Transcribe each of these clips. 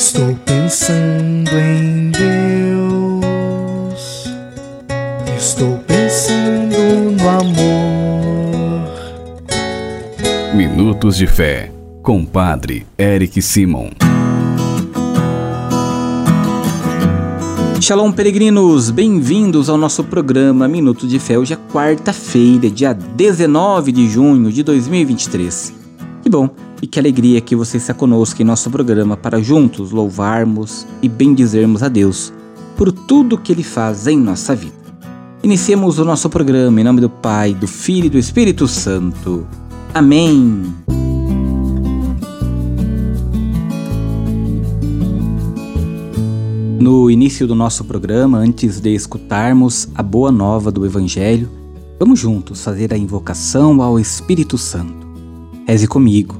Estou pensando em Deus. Estou pensando no amor. Minutos de Fé, com Padre Eric Simon. Shalom, peregrinos! Bem-vindos ao nosso programa Minuto de Fé. Hoje é quarta-feira, dia 19 de junho de 2023. Que bom e que alegria que você está conosco em nosso programa para juntos louvarmos e bendizermos a Deus por tudo que Ele faz em nossa vida. Iniciemos o nosso programa em nome do Pai, do Filho e do Espírito Santo. Amém. No início do nosso programa, antes de escutarmos a boa nova do Evangelho, vamos juntos fazer a invocação ao Espírito Santo. Reze comigo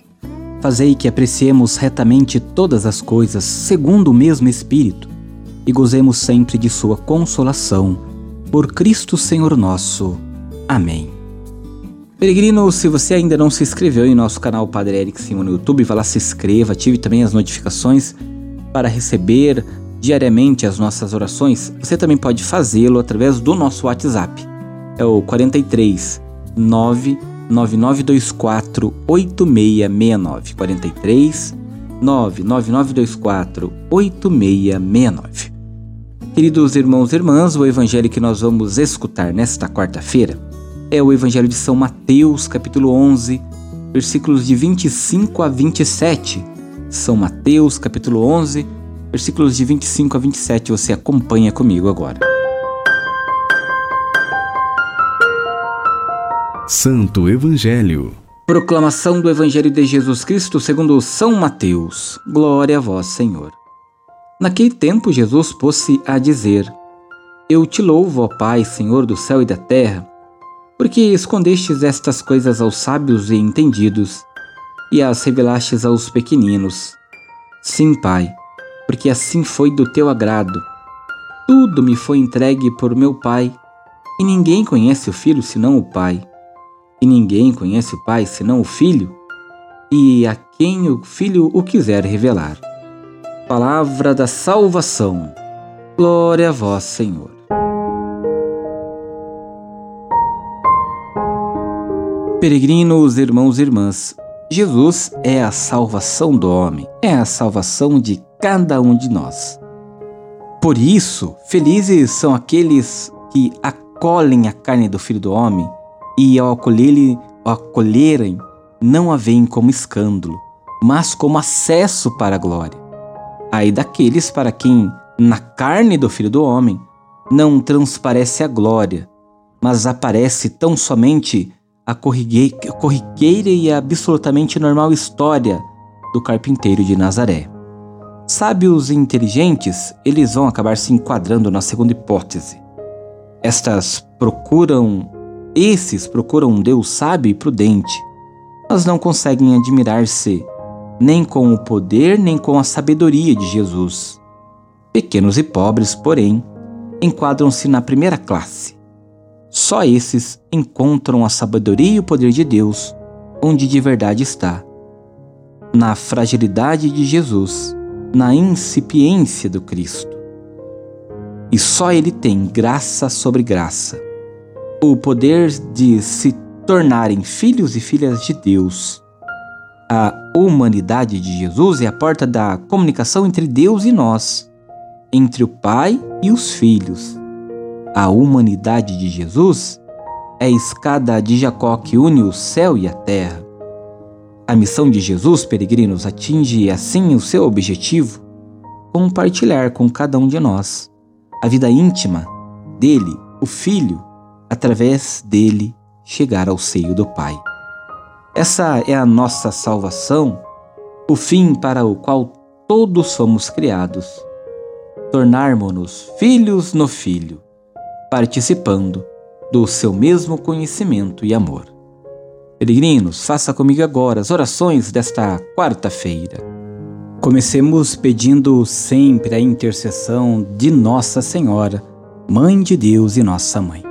Fazei que apreciemos retamente todas as coisas segundo o mesmo Espírito e gozemos sempre de Sua consolação. Por Cristo Senhor nosso. Amém. Peregrino, se você ainda não se inscreveu em nosso canal Padre Eric Simon no YouTube, vá lá se inscreva, ative também as notificações para receber diariamente as nossas orações. Você também pode fazê-lo através do nosso WhatsApp. É o 43 9 9924 8669 43 99924 8669. Queridos irmãos e irmãs, o evangelho que nós vamos escutar nesta quarta-feira é o evangelho de São Mateus, capítulo 11, versículos de 25 a 27. São Mateus, capítulo 11, versículos de 25 a 27. Você acompanha comigo agora. Santo Evangelho. Proclamação do Evangelho de Jesus Cristo segundo São Mateus. Glória a vós, Senhor. Naquele tempo Jesus pôs-se a dizer: Eu te louvo, ó Pai, Senhor do céu e da terra, porque escondestes estas coisas aos sábios e entendidos e as revelastes aos pequeninos. Sim, Pai, porque assim foi do teu agrado. Tudo me foi entregue por meu Pai, e ninguém conhece o Filho senão o Pai e ninguém conhece o Pai senão o Filho, e a quem o Filho o quiser revelar. Palavra da salvação. Glória a vós, Senhor. Peregrinos, irmãos e irmãs, Jesus é a salvação do homem, é a salvação de cada um de nós. Por isso, felizes são aqueles que acolhem a carne do Filho do Homem e ao acolherem, acolherem não a veem como escândalo, mas como acesso para a glória. Aí daqueles para quem, na carne do Filho do Homem, não transparece a glória, mas aparece tão somente a corriqueira e absolutamente normal história do carpinteiro de Nazaré. Sábios e inteligentes, eles vão acabar se enquadrando na segunda hipótese. Estas procuram esses procuram um Deus sábio e prudente, mas não conseguem admirar-se nem com o poder nem com a sabedoria de Jesus. Pequenos e pobres, porém, enquadram-se na primeira classe. Só esses encontram a sabedoria e o poder de Deus onde de verdade está. Na fragilidade de Jesus, na incipiência do Cristo. E só Ele tem graça sobre graça o poder de se tornarem filhos e filhas de Deus. A humanidade de Jesus é a porta da comunicação entre Deus e nós, entre o Pai e os filhos. A humanidade de Jesus é a escada de Jacó que une o céu e a terra. A missão de Jesus, peregrinos, atinge assim o seu objetivo: compartilhar com cada um de nós a vida íntima dele, o Filho, através dele chegar ao seio do Pai. Essa é a nossa salvação, o fim para o qual todos fomos criados. tornarmos-nos filhos no Filho, participando do seu mesmo conhecimento e amor. Peregrinos, faça comigo agora as orações desta quarta-feira. Comecemos pedindo sempre a intercessão de Nossa Senhora, Mãe de Deus e Nossa Mãe.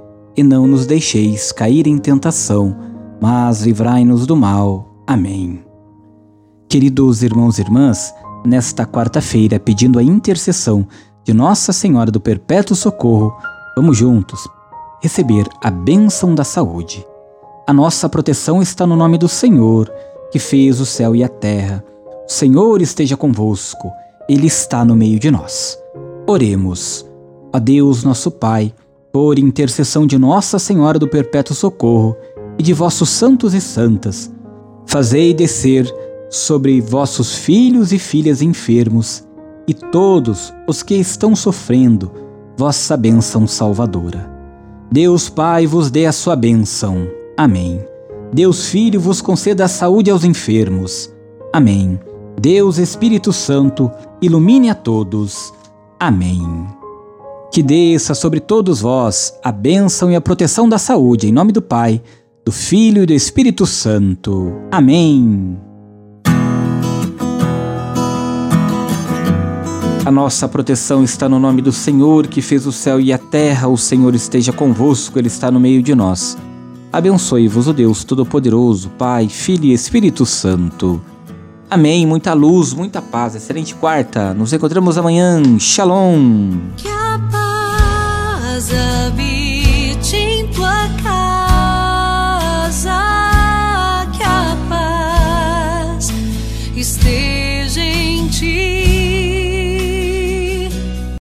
E não nos deixeis cair em tentação, mas livrai-nos do mal. Amém. Queridos irmãos e irmãs, nesta quarta-feira, pedindo a intercessão de Nossa Senhora do Perpétuo Socorro, vamos juntos receber a bênção da saúde. A nossa proteção está no nome do Senhor, que fez o céu e a terra. O Senhor esteja convosco, Ele está no meio de nós. Oremos. A Deus, nosso Pai, por intercessão de Nossa Senhora do Perpétuo Socorro e de vossos santos e santas, fazei descer sobre vossos filhos e filhas enfermos e todos os que estão sofrendo vossa bênção salvadora. Deus Pai vos dê a sua bênção. Amém. Deus Filho vos conceda a saúde aos enfermos. Amém. Deus Espírito Santo ilumine a todos. Amém. Que desça sobre todos vós a bênção e a proteção da saúde, em nome do Pai, do Filho e do Espírito Santo. Amém. A nossa proteção está no nome do Senhor que fez o céu e a terra. O Senhor esteja convosco, Ele está no meio de nós. Abençoe-vos o Deus Todo-Poderoso, Pai, Filho e Espírito Santo. Amém. Muita luz, muita paz. Excelente quarta. Nos encontramos amanhã. Shalom. Que a paz